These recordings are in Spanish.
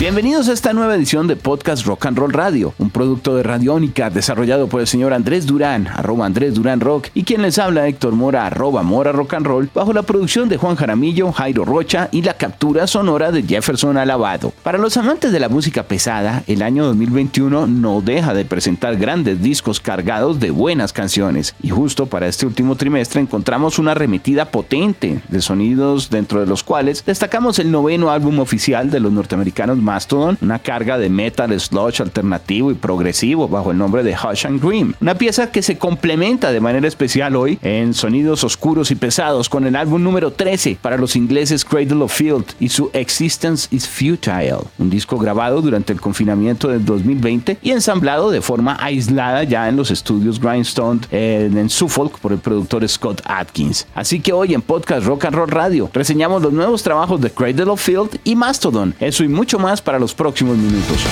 Bienvenidos a esta nueva edición de Podcast Rock and Roll Radio, un producto de Radiónica desarrollado por el señor Andrés Durán, arroba Andrés Durán Rock, y quien les habla Héctor Mora, arroba Mora Rock and Roll, bajo la producción de Juan Jaramillo, Jairo Rocha y la captura sonora de Jefferson Alabado. Para los amantes de la música pesada, el año 2021 no deja de presentar grandes discos cargados de buenas canciones, y justo para este último trimestre encontramos una remitida potente de sonidos dentro de los cuales destacamos el noveno álbum oficial de los norteamericanos Mastodon, una carga de metal sludge alternativo y progresivo bajo el nombre de Hush and Dream. Una pieza que se complementa de manera especial hoy en sonidos oscuros y pesados con el álbum número 13 para los ingleses Cradle of Field y su Existence is Futile, un disco grabado durante el confinamiento del 2020 y ensamblado de forma aislada ya en los estudios Grindstone en, Suffolk por el productor Scott Atkins. Así que hoy en Podcast Rock and Roll Radio reseñamos los nuevos trabajos de Cradle of Field y Mastodon, eso y mucho más para los próximos minutos.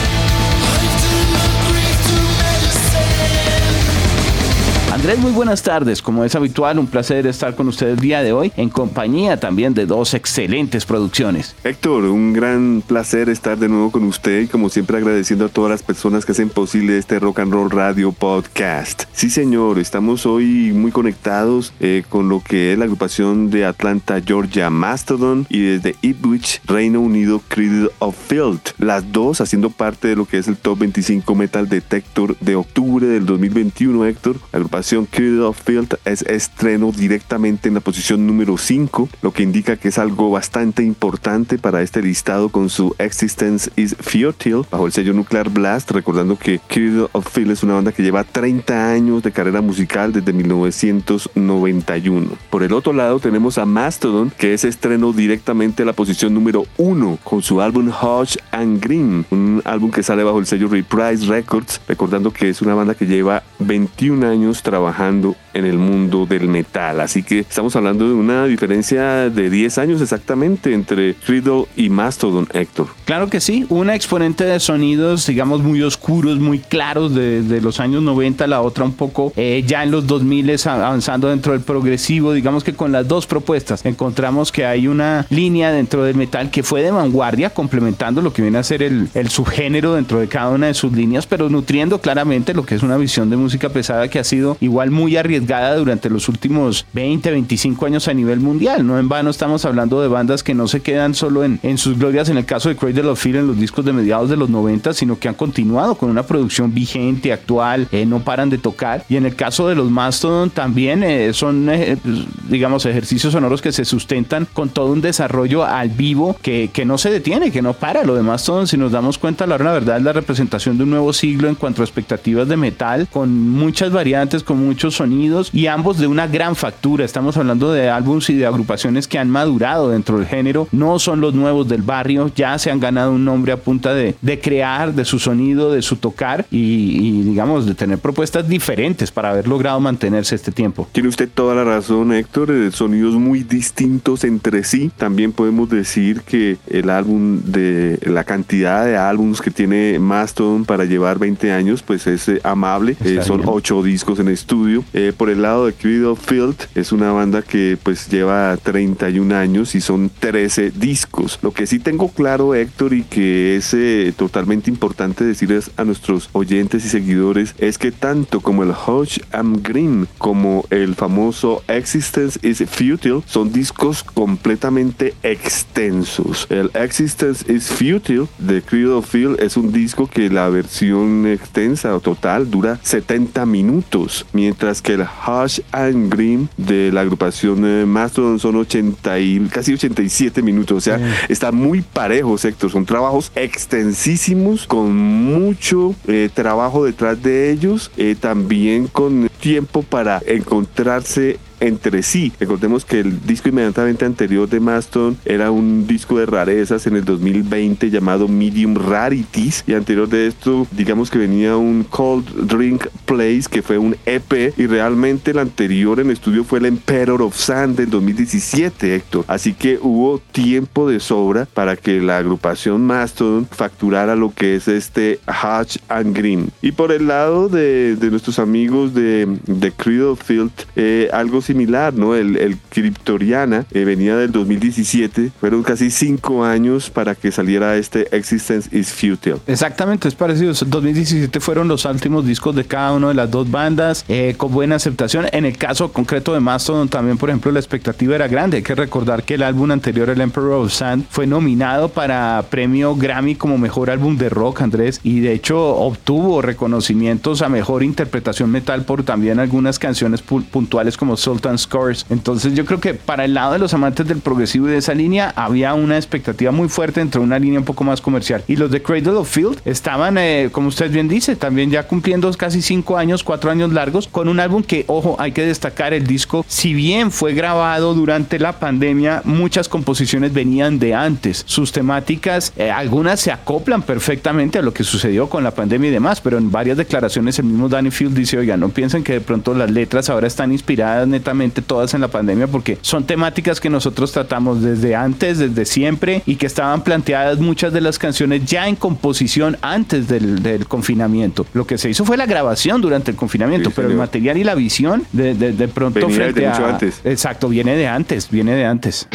Muy buenas tardes. Como es habitual, un placer estar con ustedes el día de hoy en compañía también de dos excelentes producciones. Héctor, un gran placer estar de nuevo con usted y como siempre agradeciendo a todas las personas que hacen posible este Rock and Roll Radio Podcast. Sí, señor, estamos hoy muy conectados eh, con lo que es la agrupación de Atlanta, Georgia, Mastodon y desde Ipswich, Reino Unido, Cradle of Field. Las dos haciendo parte de lo que es el Top 25 Metal Detector de octubre del 2021, Héctor. La agrupación Cradle of Field es estreno directamente en la posición número 5, lo que indica que es algo bastante importante para este listado con su Existence is Futile bajo el sello Nuclear Blast, recordando que Cradle of Field es una banda que lleva 30 años de carrera musical desde 1991. Por el otro lado tenemos a Mastodon, que es estreno directamente en la posición número 1 con su álbum Hodge and Green, un álbum que sale bajo el sello Reprise Records, recordando que es una banda que lleva 21 años trabajando trabajando en el mundo del metal. Así que estamos hablando de una diferencia de 10 años exactamente entre Riddle y Mastodon, Héctor. Claro que sí, una exponente de sonidos, digamos, muy oscuros, muy claros de, de los años 90, la otra un poco eh, ya en los 2000 avanzando dentro del progresivo. Digamos que con las dos propuestas encontramos que hay una línea dentro del metal que fue de vanguardia, complementando lo que viene a ser el, el subgénero dentro de cada una de sus líneas, pero nutriendo claramente lo que es una visión de música pesada que ha sido igual muy arriesgada durante los últimos 20, 25 años a nivel mundial. No en vano estamos hablando de bandas que no se quedan solo en, en sus glorias, en el caso de Cradle of Fear en los discos de mediados de los 90, sino que han continuado con una producción vigente, actual, eh, no paran de tocar. Y en el caso de los Mastodon también eh, son, eh, digamos, ejercicios sonoros que se sustentan con todo un desarrollo al vivo que, que no se detiene, que no para. Lo de Mastodon, si nos damos cuenta, la verdad es la representación de un nuevo siglo en cuanto a expectativas de metal, con muchas variantes, con muchos sonidos y ambos de una gran factura. Estamos hablando de álbumes y de agrupaciones que han madurado dentro del género, no son los nuevos del barrio, ya se han ganado un nombre a punta de, de crear, de su sonido, de su tocar y, y, digamos de tener propuestas diferentes para haber logrado mantenerse este tiempo. Tiene usted toda la razón, Héctor, eh, sonidos muy distintos entre sí. También podemos decir que el álbum de la cantidad de álbumes que tiene Mastodon para llevar 20 años, pues es eh, amable. Eh, son ocho discos en estudio. Eh, por el lado de Cradle Field, es una banda que pues lleva 31 años y son 13 discos. Lo que sí tengo claro, Héctor, y que es eh, totalmente importante decirles a nuestros oyentes y seguidores, es que tanto como el Hodge and Green como el famoso Existence is Futile son discos completamente extensos. El Existence is Futile de Cradle Field es un disco que la versión extensa o total dura 70 minutos, mientras que el Hush and Green de la agrupación eh, Mastodon. Son 80 y casi 87 minutos, o sea, está muy parejo, Héctor, son trabajos extensísimos con mucho eh, trabajo detrás de ellos, eh, también con tiempo para encontrarse entre sí. Recordemos que el disco inmediatamente anterior de Maston era un disco de rarezas en el 2020 llamado Medium Rarities y anterior de esto digamos que venía un Cold Drink Place que fue un EP y realmente el anterior en estudio fue el Emperor of Sand del 2017 Héctor. Así que hubo tiempo de sobra para que la agrupación Mastodon facturara lo que es este Hatch and Green. Y por el lado de, nuestros amigos de, de Credo Field, eh, algo similar, ¿no? El, el Cryptoriana eh, venía del 2017, fueron casi cinco años para que saliera este Existence is Futile. Exactamente, es parecido. 2017 fueron los últimos discos de cada una de las dos bandas, eh, con buena aceptación. En el caso concreto de Mastodon, también, por ejemplo, la expectativa era grande. Hay que recordar que el álbum anterior, el Emperor of Sand, fue nominado para premio Grammy como mejor álbum de rock, Andrés, y de hecho obtuvo reconocimientos a mejor interpretación metal por también algunas canciones puntuales como Sultan Scores. Entonces yo creo que para el lado de los amantes del progresivo y de esa línea había una expectativa muy fuerte entre una línea un poco más comercial. Y los de Cradle of Field estaban, eh, como usted bien dice, también ya cumpliendo casi cinco años, cuatro años largos, con un álbum que, ojo, hay que destacar el disco, si bien fue grabado durante la pandemia, muchas composiciones venían de antes. Sus temáticas, eh, algunas se acoplan perfectamente a lo que sucedió con la pandemia y demás, pero en varias declaraciones el mismo Danny Field dice, oiga, no piensen que de pronto las letras ahora están inspiradas netamente todas en la pandemia porque son temáticas que nosotros tratamos desde antes, desde siempre y que estaban planteadas muchas de las canciones ya en composición antes del, del confinamiento. Lo que se hizo fue la grabación durante el confinamiento, pero el material y la visión de, de, pronto Venía frente a... Antes. Exacto, viene de antes, viene de antes.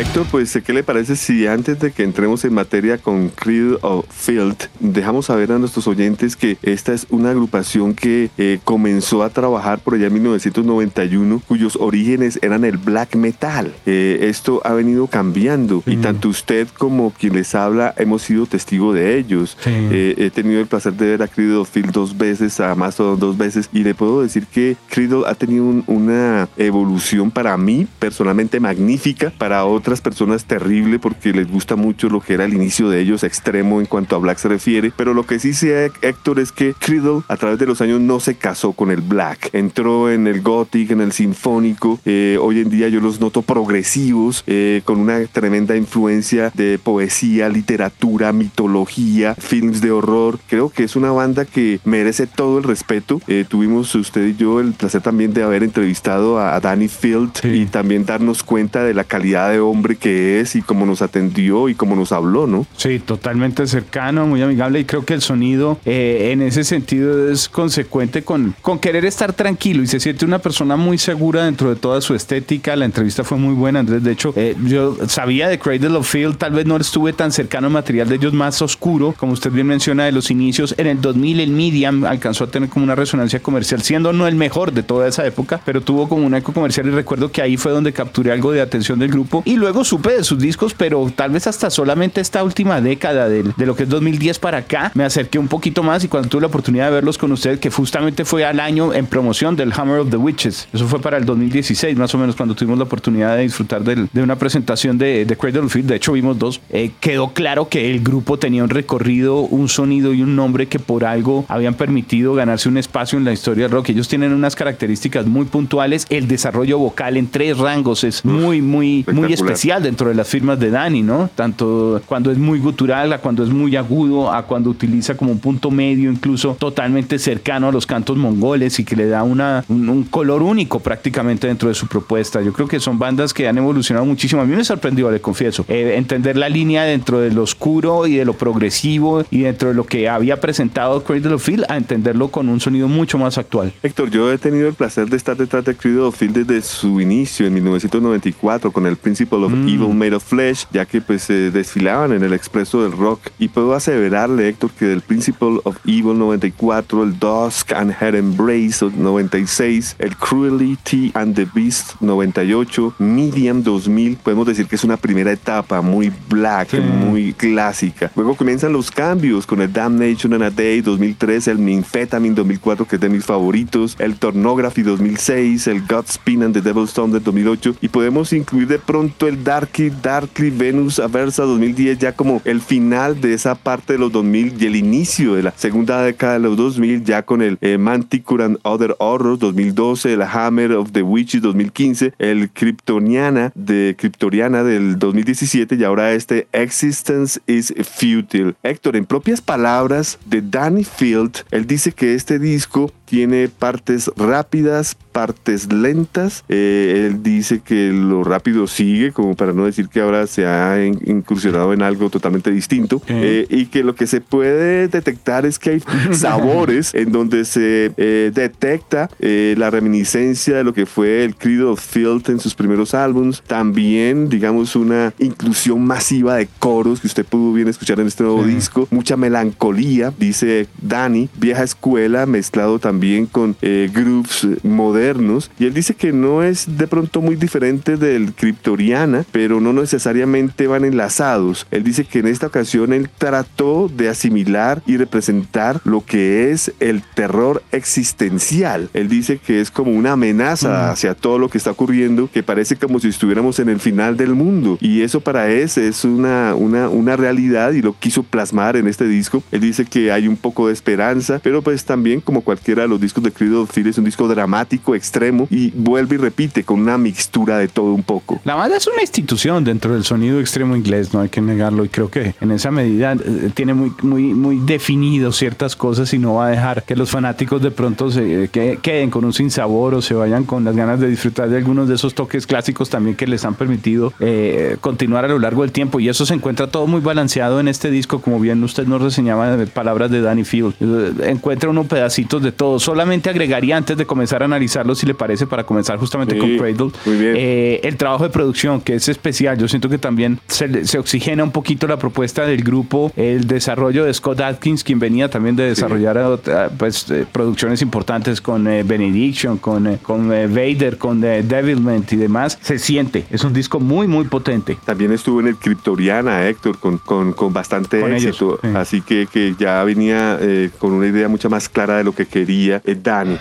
Héctor, pues, ¿qué le parece si antes de que entremos en materia con Creed of Field, dejamos saber a nuestros oyentes que esta es una agrupación que eh, comenzó a trabajar por allá en 1991, cuyos orígenes eran el black metal. Eh, esto ha venido cambiando y tanto usted como quien les habla hemos sido testigo de ellos. Eh, he tenido el placer de ver a Creed of Field dos veces, a Mastodon dos veces, y le puedo decir que Creed ha tenido una evolución para mí personalmente magnífica, para otras personas terrible porque les gusta mucho lo que era el inicio de ellos, extremo en cuanto a Black se refiere. Pero lo que sí sé, Héctor, es que Creedle a través de los años no se casó con el Black. Entró en el Gothic, en el Sinfónico. Eh, hoy en día yo los noto progresivos, eh, con una tremenda influencia de poesía, literatura, mitología, films de horror. Creo que es una banda que merece todo el respeto. Eh, tuvimos usted y yo el placer también de haber entrevistado a Danny Field y también darnos cuenta de la calidad de hombre que es y cómo nos atendió y cómo nos habló, ¿no? Sí, totalmente cercano, muy amigable y creo que el sonido eh, en ese sentido es consecuente con, con querer estar tranquilo y se siente una persona muy segura dentro de toda su estética. La entrevista fue muy buena, Andrés. De hecho, eh, yo sabía de Cradle of Field, tal vez no estuve tan cercano al material de ellos más oscuro, como usted bien menciona, de los inicios. En el 2000 el Medium alcanzó a tener como una resonancia comercial, siendo no el mejor de toda esa época, pero tuvo como un eco comercial y recuerdo que ahí fue donde capturé algo de atención del grupo y luego supe de sus discos, pero tal vez hasta solamente esta última década de, lo que es 2010 para acá, me acerqué un poquito más y cuando tuve la oportunidad de verlos con ustedes, que justamente fue al año en promoción del Hammer of the Witches, eso fue para el 2016 más o menos cuando tuvimos la oportunidad de disfrutar de, una presentación de, de Cradle of Field, de hecho vimos dos, eh, quedó claro que el grupo tenía un recorrido, un sonido y un nombre que por algo habían permitido ganarse un espacio en la historia del rock. Ellos tienen unas características muy puntuales, el desarrollo vocal en tres rangos es muy, muy, muy especial dentro de las firmas de Dani, ¿no? Tanto cuando es muy gutural, a cuando es muy agudo, a cuando utiliza como un punto medio, incluso totalmente cercano a los cantos mongoles y que le da una, un, color único prácticamente dentro de su propuesta. Yo creo que son bandas que han evolucionado muchísimo. A mí me sorprendió, le confieso, eh, entender la línea dentro de lo oscuro y de lo progresivo y dentro de lo que había presentado Cradle of Field a entenderlo con un sonido mucho más actual. Héctor, yo he tenido el placer de estar detrás de Cradle of Field desde su inicio en 1994 con el Of mm. Evil Made of Flesh, ya que pues se desfilaban en el expreso del rock. Y puedo aseverarle, Héctor, que del Principle of Evil 94, el Dusk and Her Embrace 96, el Cruelty and the Beast 98, Medium 2000, podemos decir que es una primera etapa muy black, muy clásica. Luego comienzan los cambios con el Damnation and a Day 2003, el Nymphetamine 2004, que es de mis favoritos, el Tornography 2006, el Godspin and the Devil's Stone 2008, y podemos incluir de pronto el Darky, Darkly Venus Aversa 2010, ya como el final de esa parte de los 2000 y el inicio de la segunda década de los 2000, ya con el eh, and Other Horrors 2012, el Hammer of the Witches 2015, el Kryptoniana de Kryptoriana del 2017 y ahora este Existence is Futile. Héctor, en propias palabras de Danny Field, él dice que este disco tiene partes rápidas, partes lentas. Eh, él dice que lo rápido sigue, como para no decir que ahora se ha incursionado en algo totalmente distinto. Eh, y que lo que se puede detectar es que hay sabores en donde se eh, detecta la reminiscencia de lo que fue el Creed of Field en sus primeros álbumes. También, digamos, una inclusión masiva de coros que usted pudo bien escuchar en este nuevo disco. Mucha melancolía, dice Dani, vieja escuela mezclado también también con eh, grooves modernos. Y él dice que no es de pronto muy diferente del Kryptoriana, pero no necesariamente van enlazados. Él dice que en esta ocasión él trató de asimilar y representar lo que es el terror existencial. Él dice que es como una amenaza mm. hacia todo lo que está ocurriendo, que parece como si estuviéramos en el final del mundo. Y eso para él es una, una, una realidad y lo quiso plasmar en este disco. Él dice que hay un poco de esperanza, pero pues también como cualquiera los discos de Creed of es un disco dramático, extremo y vuelve y repite con una mixtura de todo un poco. La banda es una institución dentro del sonido extremo inglés, no hay que negarlo y creo que en esa medida eh, tiene muy, muy, muy definido ciertas cosas y no va a dejar que los fanáticos de pronto se que, queden con un sinsabor o se vayan con las ganas de disfrutar de algunos de esos toques clásicos también que les han permitido eh, continuar a lo largo del tiempo y eso se encuentra todo muy balanceado en este disco como bien usted nos reseñaba de palabras de Danny Field eh, encuentra unos pedacitos de todo solamente agregaría antes de comenzar a analizarlo, si le parece, para comenzar justamente con Cradle, eh, el trabajo de producción, que es especial. Yo siento que también se, oxigena un poquito la propuesta del grupo, el desarrollo de Scott Atkins, quien venía también de desarrollar pues, eh, producciones importantes con eh, Benediction, con, con Vader, con Devilment y demás. Se siente, es un disco muy, muy potente. También estuvo en el Kryptoriana, Héctor, con, con, con bastante éxito. Así que, que ya venía con una idea mucho más clara de lo que quería e Dani.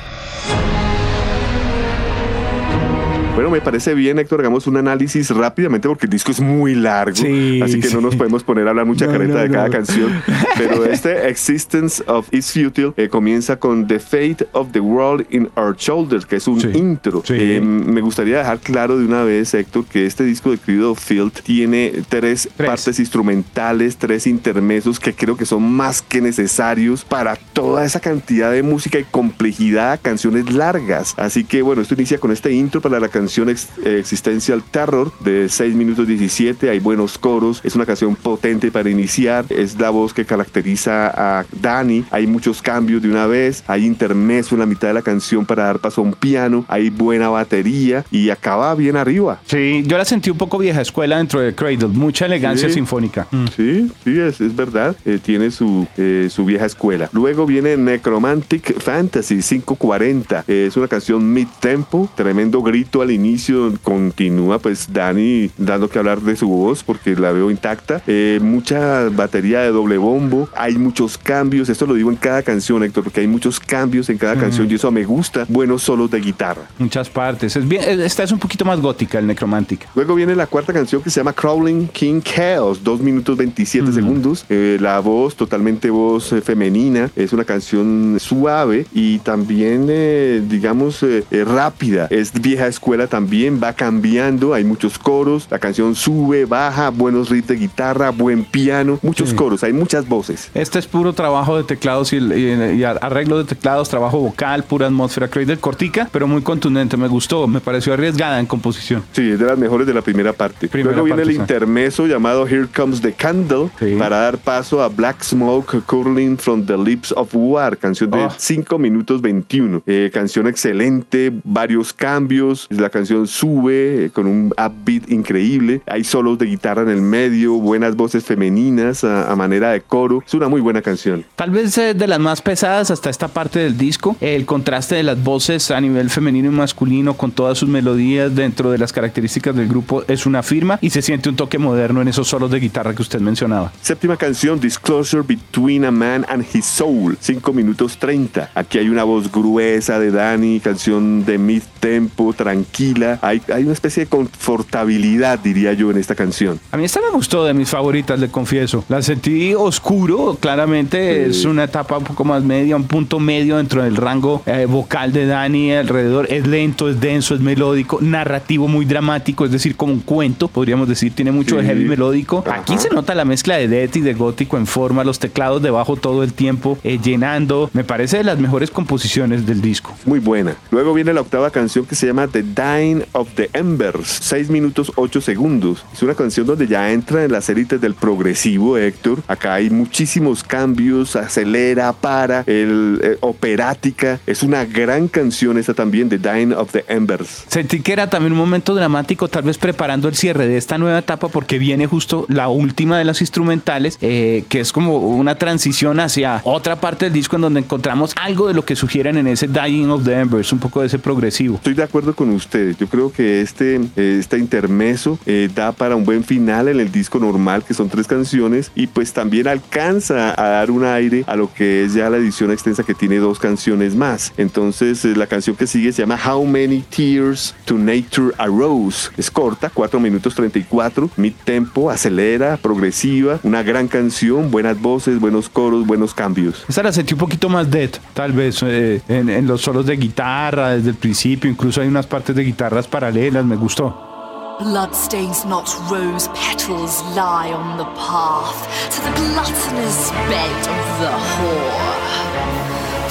Bueno, me parece bien, Héctor, hagamos un análisis rápidamente porque el disco es muy largo, así que no nos podemos poner a hablar mucha careta de cada canción. Pero este Existence of Is Futile eh, comienza con The Fate of the World in Our Shoulders, que es un intro. Eh, me gustaría dejar claro de una vez, Héctor, que este disco de Creed Field tiene tres, partes instrumentales, tres intermesos que creo que son más que necesarios para toda esa cantidad de música y complejidad, canciones largas. Así que bueno, esto inicia con este intro para la canción canción Existencial Terror de 6 minutos 17, hay buenos coros, es una canción potente para iniciar, es la voz que caracteriza a Dani, hay muchos cambios de una vez, hay intermeso en la mitad de la canción para dar paso a un piano, hay buena batería y acaba bien arriba. Sí, yo la sentí un poco vieja escuela dentro de Cradle, mucha elegancia sinfónica. Mm. Sí, sí, es, es verdad, eh, tiene su, eh, su vieja escuela. Luego viene Necromantic Fantasy 540, eh, es una canción mid-tempo, tremendo grito al inicio continúa pues Dani dando que hablar de su voz porque la veo intacta. Eh, mucha batería de doble bombo, hay muchos cambios, esto lo digo en cada canción Héctor, porque hay muchos cambios en cada canción y eso me gusta. Buenos solos de guitarra. Muchas partes. Es bien, esta es un poquito más gótica, el Necromantic. Luego viene la cuarta canción que se llama Crawling King Chaos, 2 minutos 27 segundos. Eh, la voz, totalmente voz eh, femenina, es una canción suave y también, digamos, rápida. Es vieja escuela también va cambiando, hay muchos coros, la canción sube, baja, buenos riffs de guitarra, buen piano, muchos coros, hay muchas voces. Este es puro trabajo de teclados y, arreglo de teclados, trabajo vocal, pura atmósfera Cradle, cortica, pero muy contundente, me gustó, me pareció arriesgada en composición. Sí, es de las mejores de la primera parte. Luego viene el intermeso llamado Here Comes the Candle para dar paso a Black Smoke Curling from the Lips of War, canción de 5 ah. minutos 21. Eh, canción excelente, varios cambios, la canción sube eh, con un upbeat increíble. Hay solos de guitarra en el medio, buenas voces femeninas a, manera de coro. Es una muy buena canción. Tal vez eh, de las más pesadas hasta esta parte del disco. El contraste de las voces a nivel femenino y masculino con todas sus melodías dentro de las características del grupo es una firma y se siente un toque moderno en esos solos de guitarra que usted mencionaba. Séptima canción, Disclosure Between a Man and His Soul, 5 minutos 30. Aquí hay una voz gruesa de Danny, canción de mid tempo, tranquila tranquila, hay, hay una especie de confortabilidad, diría yo, en esta canción. A mí esta me gustó, de mis favoritas, le confieso. La sentí oscuro, claramente es una etapa un poco más media, un punto medio dentro del rango eh, vocal de Dani alrededor. Es lento, es denso, es melódico, narrativo muy dramático, es decir, como un cuento, podríamos decir, tiene mucho de heavy melódico. Aquí se nota la mezcla de death y de gótico en forma, los teclados debajo todo el tiempo, eh, llenando. Me parece de las mejores composiciones del disco. Muy buena. Luego viene la octava canción que se llama The Dying of the Embers, 6 minutos 8 segundos. Es una canción donde ya entra en las élites del progresivo, Héctor. Acá hay muchísimos cambios, acelera, para, el, eh, operática. Es una gran canción esta también, The Dying of the Embers. Sentí que era también un momento dramático, tal vez preparando el cierre de esta nueva etapa, porque viene justo la última de las instrumentales, eh, que es como una transición hacia otra parte del disco en donde encontramos algo de lo que sugieren en ese Dying of the Embers, un poco de ese progresivo. Estoy de acuerdo con ustedes. Yo creo que este, eh, este intermeso eh, da para un buen final en el disco normal, que son tres canciones, y pues también alcanza a dar un aire a lo que es ya la edición extensa que tiene dos canciones más. Entonces, la canción que sigue se llama How Many Tears to Nature Arose. Es corta, 4 minutos 34, mid tempo, acelera, progresiva, una gran canción, buenas voces, buenos coros, buenos cambios. Esta la sentí un poquito más dead, tal vez, eh, en, en los solos de guitarra desde el principio, incluso hay unas partes de guitarras paralelas, me gustó. Bloodstains not rose petals lie on the path to the gluttonous bed of the whore.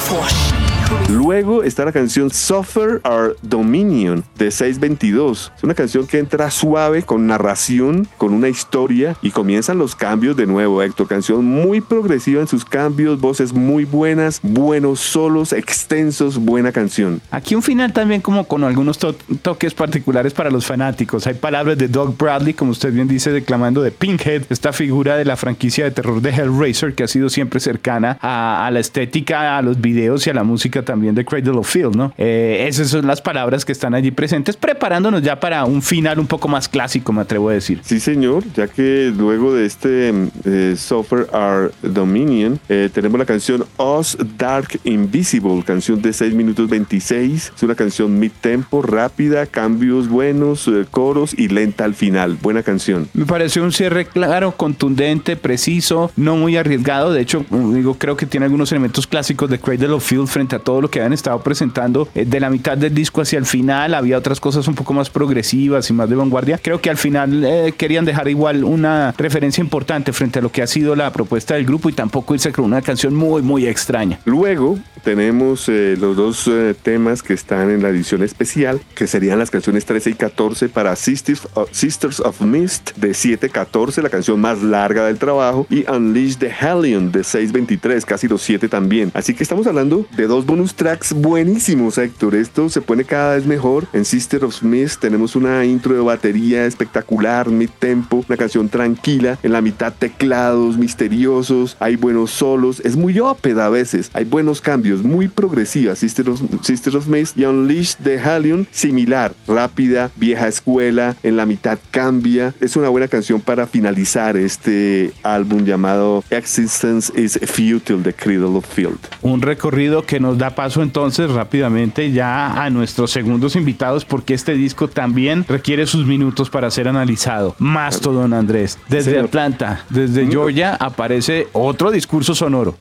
For she Luego está la canción Suffer Our Dominion de 622. Es una canción que entra suave con narración, con una historia y comienzan los cambios de nuevo, Héctor. Canción muy progresiva en sus cambios, voces muy buenas, buenos solos, extensos, buena canción. Aquí un final también como con algunos toques particulares para los fanáticos. Hay palabras de Doug Bradley, como usted bien dice, declamando de Pinkhead, esta figura de la franquicia de terror de Hellraiser que ha sido siempre cercana a, a la estética, a los videos y a la música también de Cradle of Field, ¿no? Eh, esas son las palabras que están allí presentes, preparándonos ya para un final un poco más clásico, me atrevo a decir. Sí, señor, ya que luego de este eh, Suffer Our Dominion, eh, tenemos la canción Us Dark Invisible, canción de 6 minutos 26. Es una canción mid-tempo, rápida, cambios buenos, eh, coros y lenta al final. Buena canción. Me pareció un cierre claro, contundente, preciso, no muy arriesgado. De hecho, digo, creo que tiene algunos elementos clásicos de Cradle of Field frente a todo lo que han estado presentando eh, de la mitad del disco hacia el final. Había otras cosas un poco más progresivas y más de vanguardia. Creo que al final eh, querían dejar igual una referencia importante frente a lo que ha sido la propuesta del grupo y tampoco irse con una canción muy, muy extraña. Luego tenemos eh, los dos temas que están en la edición especial, que serían las canciones 13 y 14 para Sisters of, Sisters of Mist de 7-14, la canción más larga del trabajo, y Unleash the Hellion de 6-23, casi los 7 también. Así que estamos hablando de dos bonus tracks buenísimos, Héctor. Esto se pone cada vez mejor. En Sister of Smith tenemos una intro de batería espectacular, mid tempo, una canción tranquila. En la mitad teclados misteriosos, hay buenos solos. Es muy ópeda a veces. Hay buenos cambios, muy progresiva. Sister of, Sister of Smith y Unleash the Halion, similar, rápida, vieja escuela. En la mitad cambia. Es una buena canción para finalizar este álbum llamado Existence is Futile de Cradle of Field. Un recorrido que nos da paso entonces rápidamente ya a nuestros segundos invitados porque este disco también requiere sus minutos para ser analizado. Mastodon Andrés. Desde Atlanta, desde Georgia aparece otro discurso sonoro.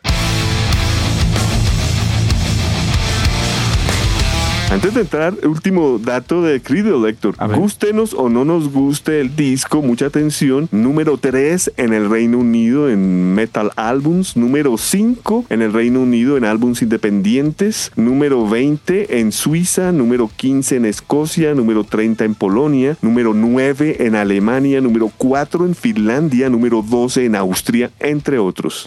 Antes de entrar, último dato de Creedle, Héctor. Gústenos o no nos guste el disco, mucha atención. Número 3 en el Reino Unido en Metal Albums. Número 5 en el Reino Unido en álbums independientes. Número 20 en Suiza. Número 15 en Escocia. Número 30 en Polonia. Número 9 en Alemania. Número 4 en Finlandia. Número 12 en Austria, entre otros.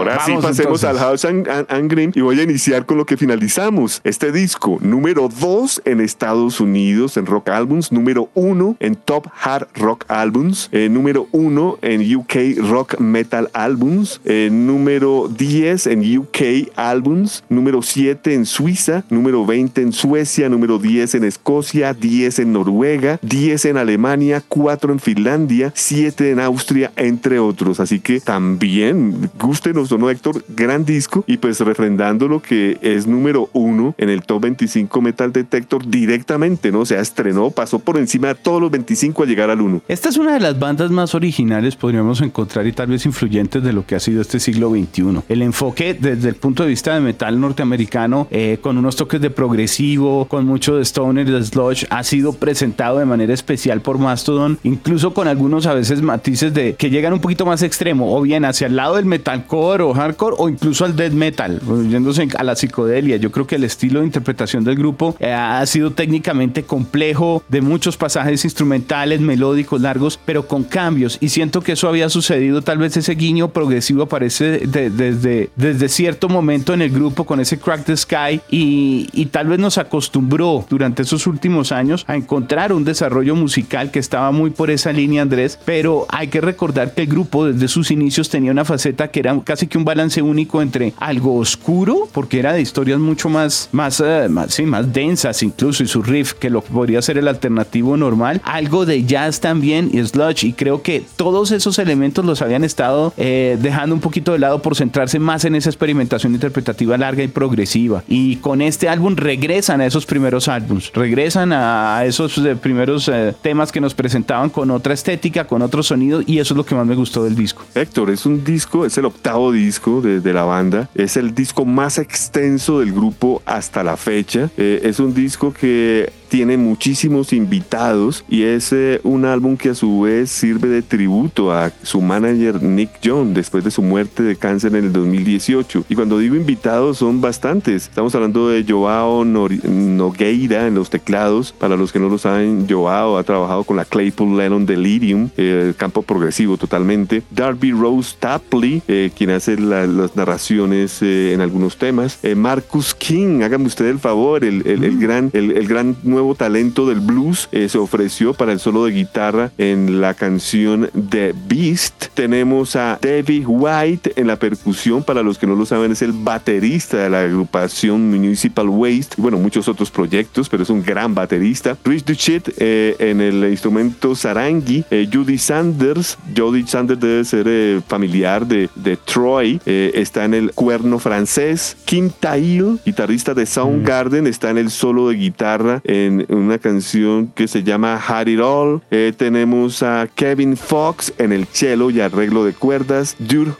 Ahora sí pasemos al House and, Green y voy a iniciar con lo que finalizamos. Este disco, número 2 en Estados Unidos en Rock Albums, número 1 en Top Hard Rock Albums, eh, número 1 en UK Rock Metal Albums, eh, número 10 en UK Albums, número 7 en Suiza, número 20 en Suecia, número 10 en Escocia, 10 en Noruega, 10 en Alemania, 4 en Finlandia, 7 en Austria, entre otros. Así que también, gústenos ¿no, Héctor? Gran disco y pues refrendando lo que es número uno en el top 25 Metal Detector directamente, ¿no? O sea, estrenó, pasó por encima de todos los 25 a llegar al 1. Esta es una de las bandas más originales, podríamos encontrar, y tal vez influyentes de lo que ha sido este siglo XXI. El enfoque desde el punto de vista de metal norteamericano, eh, con unos toques de progresivo, con mucho de stoner de sludge, ha sido presentado de manera especial por Mastodon, incluso con algunos a veces matices de que llegan un poquito más extremo, o bien hacia el lado del metalcore o hardcore, o incluso al death metal, yéndose a la psicodelia. Yo creo que el estilo de interpretación del grupo eh, ha sido técnicamente complejo, de muchos pasajes instrumentales, melódicos, largos, pero con cambios. Y siento que eso había sucedido, tal vez ese guiño progresivo aparece desde, desde cierto momento en el grupo con ese Crack the Sky y, y tal vez nos acostumbró durante esos últimos años a encontrar un desarrollo musical que estaba muy por esa línea, Andrés, pero hay que recordar que el grupo desde sus inicios tenía una faceta que era casi que un balance único entre algo oscuro, porque era de historias mucho más, más, eh, más, sí, más densas incluso, y su riff, que lo podría ser el alternativo normal, algo de jazz también y sludge, y creo que todos esos elementos los habían estado eh, dejando un poquito de lado por centrarse más en esa experimentación interpretativa larga y progresiva. Y con este álbum regresan a esos primeros álbums, regresan a esos eh, primeros temas que nos presentaban con otra estética, con otro sonido, y eso es lo que más me gustó del disco. Héctor, es un disco, es el octavo disco de, de la banda, es el disco más extenso del grupo hasta la fecha, eh, es un disco que tiene muchísimos invitados y es eh, un álbum que a su vez sirve de tributo a su manager Nick John después de su muerte de cáncer en el 2018. Y cuando digo invitados son bastantes. Estamos hablando de Joao Nogueira en los teclados. Para los que no lo saben, Joao ha trabajado con la Claypool Lennon Delirium, eh, el campo progresivo totalmente. Darby Rose Tapley, eh, quien hace las narraciones en algunos temas. Marcus King, hágame usted el favor, el, el, mm. gran, el, el gran nuevo nuevo talento del blues eh, se ofreció para el solo de guitarra en la canción The Beast. Tenemos a David White en la percusión, para los que no lo saben es el baterista de la agrupación Municipal Waste y bueno, muchos otros proyectos, pero es un gran baterista. Rich Duchette eh, en el instrumento sarangi, eh, Judy Sanders, Judy Sanders debe ser familiar de, de Troy, está en el cuerno francés. Kim Tail, guitarrista de Soundgarden, está en el solo de guitarra en una canción que se llama Had It All. Eh, tenemos a Kevin Fox en el cello y arreglo de cuerdas. Dude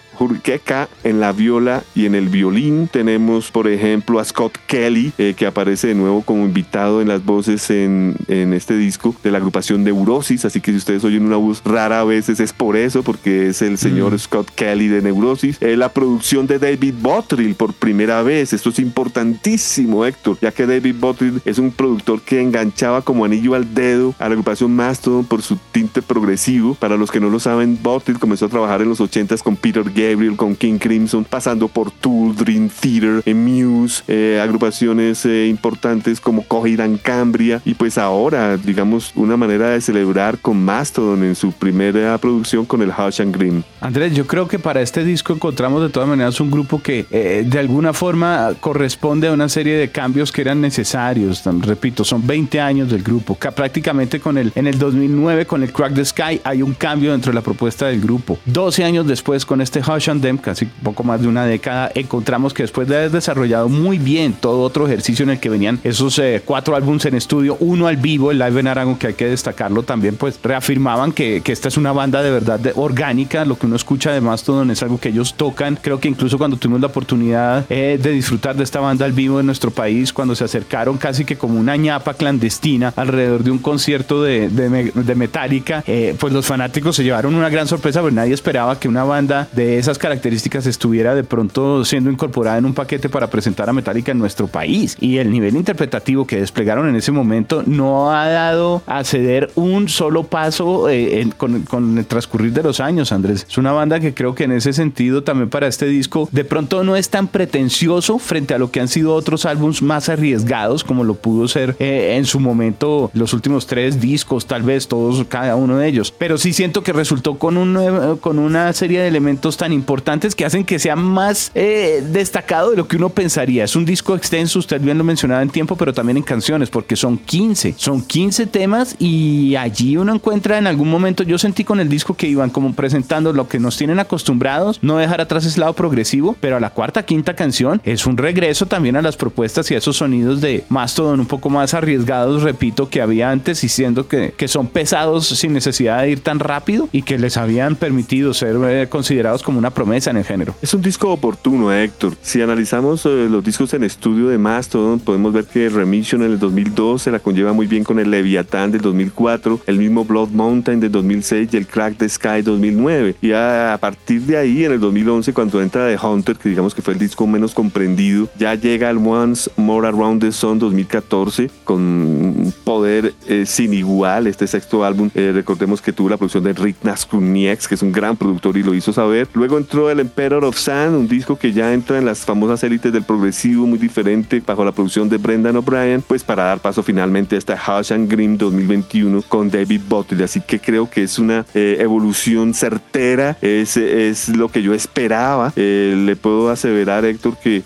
En la viola y en el violín. Tenemos, por ejemplo, a Scott Kelly, eh, que aparece de nuevo como invitado en las voces en, en, este disco de la agrupación Neurosis. Así que si ustedes oyen una voz rara a veces es por eso, porque es el señor mm. Scott Kelly de Neurosis. Eh, la producción de David Bottrill por primera vez. Esto es importantísimo, Héctor, ya que David Bottrill es un productor que enganchaba como anillo al dedo a la agrupación Mastodon por su tinte progresivo. Para los que no lo saben, Bottrill comenzó a trabajar en los 80s con Peter Gay con King Crimson, pasando por Tool, Dream Theater, eh, Muse, eh, agrupaciones eh, importantes como Cohidan Cambria y pues ahora, digamos, una manera de celebrar con Mastodon en su primera producción con el Hush and Grim. Andrés, yo creo que para este disco encontramos de todas maneras un grupo que de alguna forma corresponde a una serie de cambios que eran necesarios. Repito, son 20 años del grupo. Prácticamente con el, en el 2009 con el Crack the Sky hay un cambio dentro de la propuesta del grupo. 12 años después con este Hush Dem, casi poco más de una década, encontramos que después de haber desarrollado muy bien todo otro ejercicio en el que venían esos eh, cuatro álbumes en estudio, uno al vivo, el Live en Aragon, que hay que destacarlo también, pues reafirmaban que, que esta es una banda de verdad orgánica, lo que uno escucha de Mastodon es algo que ellos tocan. Creo que incluso cuando tuvimos la oportunidad eh, de disfrutar de esta banda al vivo en nuestro país, cuando se acercaron casi que como una ñapa clandestina alrededor de un concierto de, de, de Metallica, eh, pues los fanáticos se llevaron una gran sorpresa, porque nadie esperaba que una banda de esa características estuviera de pronto siendo incorporada en un paquete para presentar a Metallica en nuestro país. Y el nivel interpretativo que desplegaron en ese momento no ha dado a ceder un solo paso eh, con, el transcurrir de los años, Andrés. Es una banda que creo que en ese sentido también para este disco de pronto no es tan pretencioso frente a lo que han sido otros álbumes más arriesgados como lo pudo ser eh, en su momento los últimos tres discos, tal vez todos, cada uno de ellos. Pero sí siento que resultó con, un, con una serie de elementos tan importantes que hacen que sea más eh, destacado de lo que uno pensaría. Es un disco extenso, usted bien lo mencionaba en tiempo, pero también en canciones, porque son 15. Son 15 temas y allí uno encuentra en algún momento, yo sentí con el disco que iban como presentando lo que nos tienen acostumbrados, no dejar atrás ese lado progresivo, pero a la cuarta, quinta canción es un regreso también a las propuestas y a esos sonidos de Mastodon un poco más arriesgados, repito, que había antes, y siendo que, que son pesados sin necesidad de ir tan rápido y que les habían permitido ser eh, considerados como una promesa en el género. Es un disco oportuno, Héctor. Si analizamos eh, los discos en estudio de Mastodon, podemos ver que Remission en el 2002 se la conlleva muy bien con el Leviathan del 2004, el mismo Blood Mountain del 2006 y el Crack the Sky 2009. Y a, partir de ahí, en el 2011, cuando entra The Hunter, que digamos que fue el disco menos comprendido, ya llega el Once More Around the Sun 2014 con un poder eh, sin igual. Este sexto álbum, eh, recordemos que tuvo la producción de Rick Naskunieks, que es un gran productor y lo hizo saber. Luego entró el Emperor of Sand, un disco que ya entra en las famosas élites del progresivo, muy diferente, bajo la producción de Brendan O'Brien, pues para dar paso finalmente a esta Hush and Grim 2021 con David Bottle. Así que creo que es una eh, evolución certera, es, es lo que yo esperaba. le puedo aseverar, Héctor, que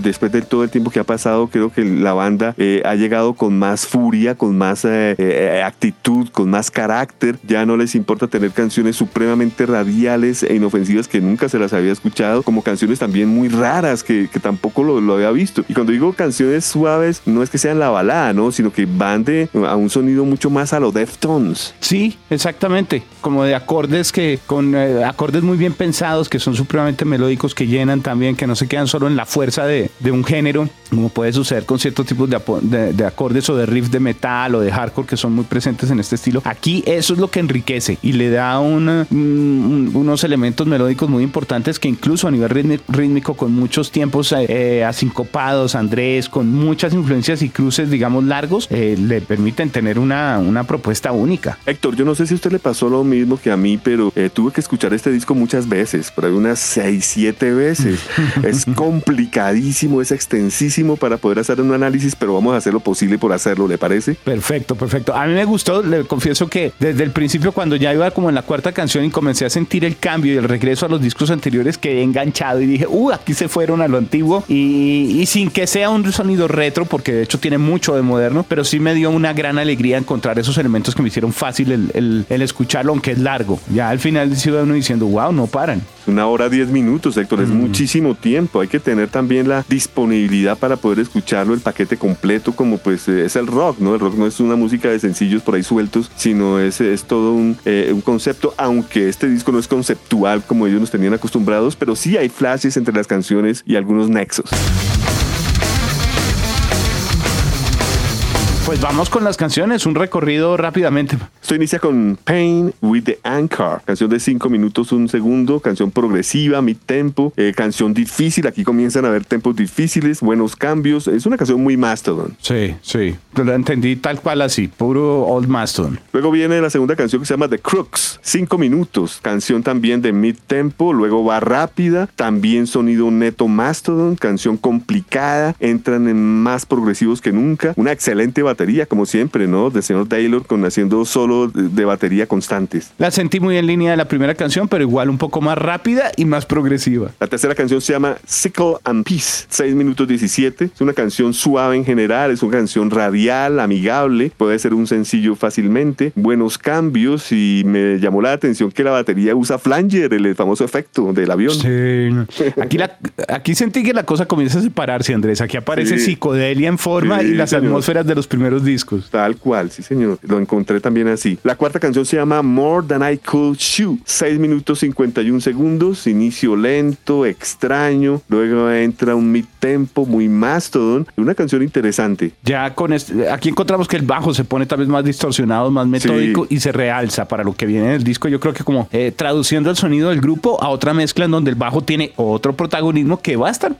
después de todo el tiempo que ha pasado, creo que la banda ha llegado con más furia, con más actitud, con más carácter. Ya no les importa tener canciones supremamente radiales e inofensivas que nunca se las había escuchado, como canciones también muy raras que, que tampoco lo, lo, había visto. Y cuando digo canciones suaves, no es que sean la balada, ¿no? Sino que van de a un sonido mucho más a los Deftones. Sí, exactamente. Como de acordes que, con eh, acordes muy bien pensados, que son supremamente melódicos, que llenan también, que no se quedan solo en la fuerza de, de un género, como puede suceder con ciertos tipos de, de, de acordes o de riff de metal o de hardcore que son muy presentes en este estilo. Aquí eso es lo que enriquece y le da unos elementos melódicos muy importantes que incluso a nivel rítmico con muchos tiempos eh, eh, asincopados, Andrés, con muchas influencias y cruces, digamos, largos, eh, le permiten tener una, una propuesta única. Héctor, yo no sé si a usted le pasó lo mismo que a mí, pero tuve que escuchar este disco muchas veces, por ahí unas 6, 7 veces. es complicadísimo, es extensísimo para poder hacer un análisis, pero vamos a hacer lo posible por hacerlo, ¿le parece? Perfecto, perfecto. A mí me gustó, le confieso que desde el principio cuando ya iba como en la cuarta canción y comencé a sentir el cambio y el regreso a los discos anteriores, quedé enganchado y dije, uh, aquí se fueron a lo antiguo y, sin que sea un sonido retro, porque de hecho tiene mucho de moderno, pero sí me dio una gran alegría encontrar esos elementos que me hicieron fácil el, el, escucharlo, aunque es largo. Ya al final se uno diciendo, wow, no paran. Una hora diez minutos, Héctor, es mm. muchísimo tiempo. Hay que tener también la disponibilidad para poder escucharlo, el paquete completo, como pues es el rock, ¿no? El rock no es una música de sencillos por ahí sueltos, sino es, es todo un, eh, un concepto, aunque este disco no es conceptual como ellos nos tenían acostumbrados, pero sí hay flashes entre las canciones y algunos nexos. Pues vamos con las canciones, un recorrido rápidamente. Esto inicia con Pain with the Anchor, canción de 5 minutos, un segundo, canción progresiva, mid tempo, eh, canción difícil. Aquí comienzan a haber tempos difíciles, buenos cambios. Es una canción muy Mastodon. Sí, sí, lo entendí tal cual así, puro Old Mastodon. Luego viene la segunda canción que se llama The Crooks, 5 minutos, canción también de mid tempo. Luego va rápida, también sonido neto Mastodon, canción complicada, entran en más progresivos que nunca. Una excelente batería batería, como siempre, ¿no? De señor Taylor con haciendo solo de batería constantes. La sentí muy en línea de la primera canción, pero igual un poco más rápida y más progresiva. La tercera canción se llama Sickle and Peace, 6 minutos 17. Es una canción suave en general, es una canción radial, amigable, puede ser un sencillo fácilmente, buenos cambios y me llamó la atención que la batería usa flanger, el famoso efecto del avión. Sí. Aquí, la, aquí sentí que la cosa comienza a separarse, Andrés. Aquí aparece psicodelia en forma y las atmósferas de los primeros discos. Tal cual, sí señor. Lo encontré también así. La cuarta canción se llama More Than I Could Shoot. 6 minutos 51 segundos. Inicio lento, extraño. Luego entra un mid tempo muy mastodon. Una canción interesante. Ya con este, aquí encontramos que el bajo se pone tal vez más distorsionado, más metódico y se realza para lo que viene en el disco. Yo creo que como eh, traduciendo el sonido del grupo a otra mezcla en donde el bajo tiene otro protagonismo que va a estar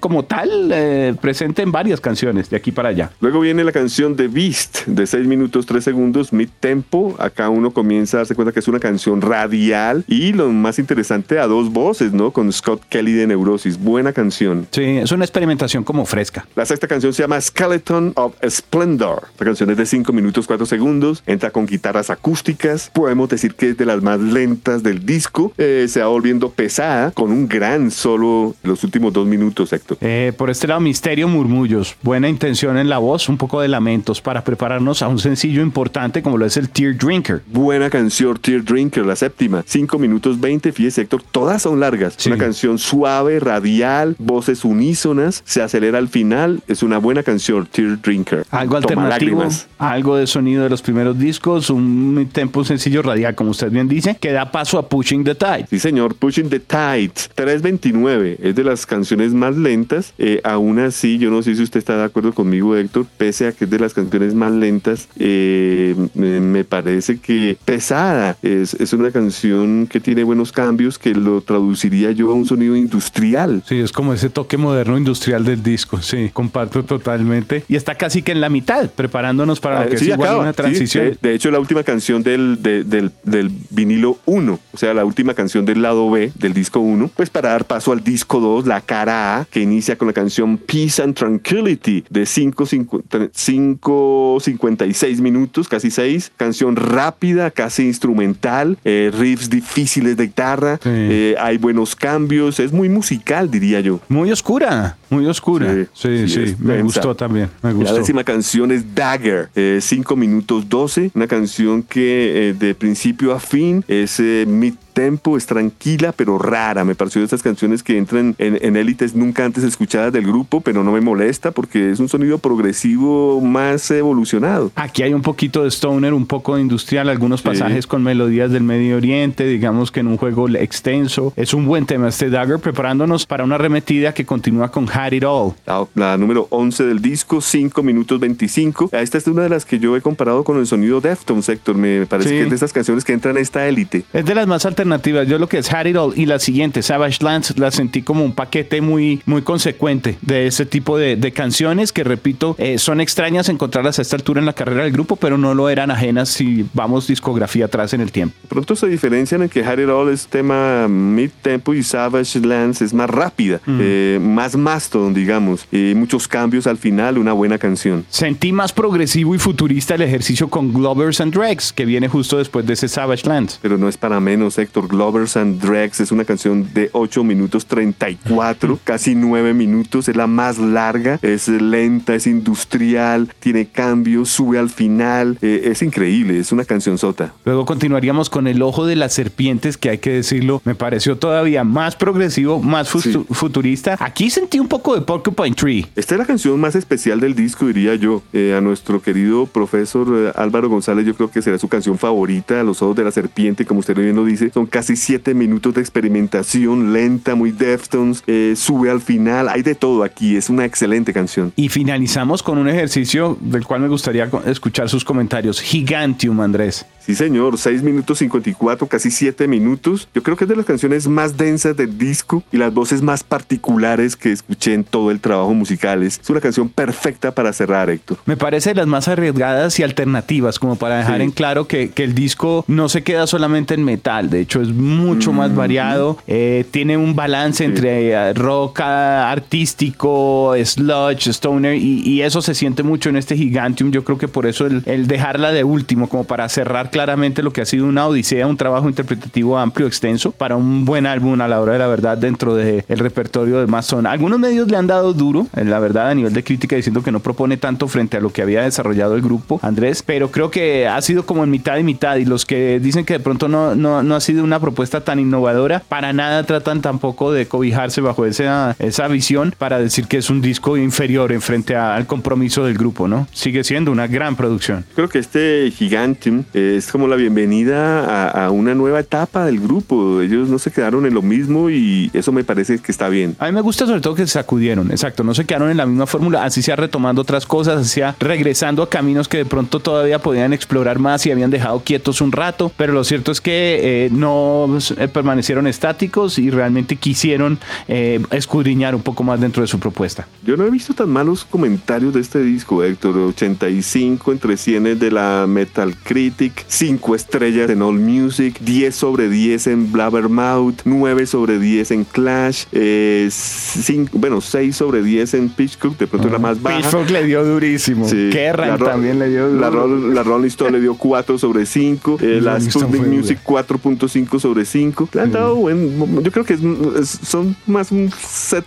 como tal eh, presente en varias canciones de aquí para allá. Luego viene la canción canción de Beast de 6 minutos 3 segundos, mid tempo. Acá uno comienza a darse cuenta que es una canción radial y lo más interesante a dos voces, ¿no? Con Scott Kelly de Neurosis. Buena canción. Sí, es una experimentación como fresca. La sexta canción se llama Skeleton of Splendor. La canción es de 5 minutos 4 segundos. Entra con guitarras acústicas. Podemos decir que es de las más lentas del disco. Eh, se va volviendo pesada con un gran solo los últimos dos minutos, Héctor. Eh, por este lado, Misterio Murmullos. Buena intención en la voz, un poco de lamentos para prepararnos a un sencillo importante como lo es el Tear Drinker. Buena canción, Tear Drinker, la séptima. 5 minutos 20, fíjese, Héctor. Todas son largas. Sí. Una canción suave, radial, voces unísonas. Se acelera al final. Es una buena canción, Tear Drinker. Algo Toma alternativo, lágrimas. algo de sonido de los primeros discos, un tempo sencillo radial, como usted bien dice, que da paso a Pushing the Tide. Sí, señor, Pushing the Tide, 329, es de las canciones más lentas. Eh, aún así, yo no sé si usted está de acuerdo conmigo, Héctor, pese a que es de las canciones más lentas, eh, me, me parece que pesada. Es, es una canción que tiene buenos cambios, que lo traduciría yo a un sonido industrial. Sí, es como ese toque moderno industrial del disco, sí, comparto totalmente. Y está casi que en la mitad, preparándonos para Ah, lo que sí, es igual una Sí, transición. de, de hecho, la última canción del, de- del, del vinilo 1, o sea, la última canción del lado B del disco 1, pues para dar paso al disco 2, la cara A, que inicia con la canción Peace and Tranquility de 5.56 minutos, casi 6. Canción rápida, casi instrumental, eh, riffs difíciles de guitarra, Sí. eh, hay buenos cambios, es muy musical, diría yo. Muy oscura, muy oscura. Sí, Sí, sí, sí, me gustó también, me La gustó. décima canción es Dagger, 5 minutos 12, una canción que eh, de principio a fin es eh, mid tempo, es tranquila pero rara. Me pareció de estas canciones que entran en, en élites nunca antes escuchadas del grupo, pero no me molesta porque es un sonido progresivo más evolucionado. Aquí hay un poquito de stoner, un poco de industrial, algunos pasajes con melodías del Medio Oriente, digamos que en un juego extenso. Es un buen tema este Dagger, preparándonos para una arremetida que continúa con Had It All. La, la número 11 del disco, 5 minutos 25. Esta es una de las que yo he comparado con el sonido Deftones, Héctor. Me parece Sí. que es de estas canciones que entran en esta élite. Es de las más alternativas. Yo lo que es Had It All y la siguiente, Savage Lands, la sentí como un paquete muy, muy consecuente de ese tipo de, de canciones que, repito, eh, son extrañas encontrarlas a esta altura en la carrera del grupo, pero no lo eran ajenas si vamos discografía atrás en el tiempo. Pronto se diferencian en que Had It All es tema mid-tempo y Savage Lands es más rápida, eh, más mastodon, digamos. Y muchos cambios al final, una buena canción. Sentí más progresivo y futurista el ejercicio con Glovers and Dregs, que viene justo después de ese Savage Lands. Pero no es para menos, Héctor. Glovers and Dregs es una canción de 8 minutos 34, casi 9 minutos. Es la más larga, es lenta, es industrial, tiene cambios, sube al final. eh, es increíble, es una canción sota. Luego continuaríamos con El Ojo de las Serpientes, que hay que decirlo, me pareció todavía más progresivo, más Sí. futurista. Aquí sentí un poco de Porcupine Tree. Esta es la canción más especial del disco, diría yo. Eh, a nuestro querido profesor eh, Álvaro González, yo creo que será su canción favorita, Los Ojos de la Serpiente, como usted bien lo dice. Son casi siete minutos de experimentación lenta, muy Deftones, eh, sube al final, hay de todo aquí, es una excelente canción. Y finalizamos con un ejercicio del cual me gustaría escuchar sus comentarios. Gigantium, Andrés. Sí, señor, 6 minutos 54, casi 7 minutos. Yo creo que es de las canciones más densas del disco y las voces más particulares que escuché en todo el trabajo musical. Es una canción perfecta para cerrar, Héctor. Me parece de las más arriesgadas y alternativas, como para dejar Sí. en claro que, que el disco no se queda solamente en metal, de hecho es mucho más variado, eh, tiene un balance entre eh, rock ah, artístico, sludge, stoner, y, y eso se siente mucho en este Gigantium, yo creo que por eso el, el dejarla de último, como para cerrar claramente lo que ha sido una odisea, un trabajo interpretativo amplio, extenso, para un buen álbum a la hora de la verdad dentro del repertorio de Mason. Algunos medios le han dado duro, en la verdad, a nivel de crítica, diciendo que no propone tanto frente a lo que había desarrollado el grupo, Andrés, pero creo que ha sido como en mitad y mitad, y los que dicen que de pronto no, no, no ha sido una propuesta tan innovadora, para nada tratan tampoco de cobijarse bajo esa, esa visión para decir que es un disco inferior en frente a- al compromiso del grupo, ¿no? Sigue siendo una gran producción. Creo que este Gigantium eh, es como la bienvenida a, a una nueva etapa del grupo. Ellos no se quedaron en lo mismo y eso me parece que está bien. A mí me gusta sobre todo que se sacudieron, exacto, no se quedaron en la misma fórmula, así sea retomando otras cosas, así sea regresando a caminos que de pronto todavía podían explorar más y habían dejado quietos un rato, pero lo cierto es que eh, no eh, permanecieron estáticos y realmente quisieron eh, escudriñar un poco más dentro de su propuesta. Yo no he visto tan malos comentarios de este disco, Héctor. 85 entre 100 de la Metal Critic, 5 estrellas en All Music, 10 sobre 10 en Blabbermouth, 9 sobre 10 en Clash, eh, cinco- bueno, 6 sobre 10 en Pitchcook, de pronto es la más baja. Pitchfork le dio durísimo. Sí. Kerrang La también le dio la, duro. Ro- la Rolling Stone le dio 4 sobre 5. eh, la Sputnik. Music 4.5 sobre 5. Le han dado buen- yo creo que es- son más un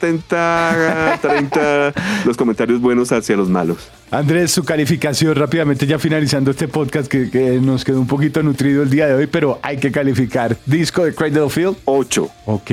70, 30 los comentarios buenos hacia los malos. Andrés, su calificación rápidamente ya finalizando este podcast que, que nos quedó un poquito nutrido el día de hoy, pero hay que calificar. Disco de Cradle of Field. 8. Ok,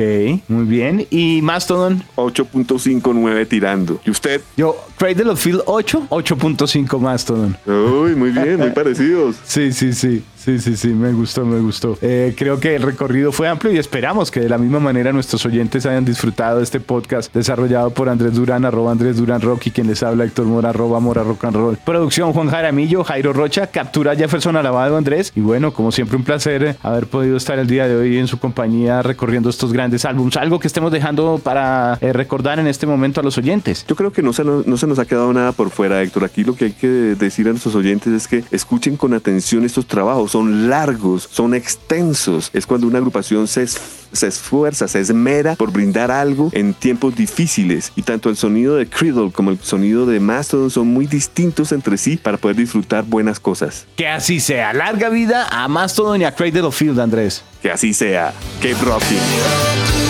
muy bien. ¿Y Mastodon? 8.59 tirando. ¿Y usted? Yo, Cradle of Field 8, 8.5 Mastodon. Uy, muy bien, muy parecidos. Sí, sí, sí, sí, sí, sí, me gustó, me gustó. Eh, creo que el recorrido fue amplio y esperamos que de la misma manera nuestros oyentes hayan disfrutado este podcast desarrollado por Andrés Durán, arroba Andrés Durán Rock y quien les habla Héctor Mora, arroba Mora Rock and Roll. Producción Juan Jaramillo, Jairo Rocha, captura Jefferson Alabado Andrés. Y bueno, como siempre un placer eh, haber podido estar el día de hoy en su compañía recorriendo estos grandes álbumes. Algo que estemos dejando para eh, recordar en este momento a los oyentes. Yo creo que no se, no se nos ha quedado nada por fuera, Héctor. Aquí lo que hay que decir a nuestros oyentes es que escuchen con atención estos trabajos. Son largos, son extensos. Es cuando una agrupación se, es- se esfuerza, se esmera por brindar algo en tiempos difíciles. Y tanto el sonido de Cradle como el sonido de Mastodon son muy distintos entre sí para poder disfrutar buenas cosas. Que así sea. Larga vida a Mastodon y a Cradle of Field, Andrés. Que así sea. Keep rocking.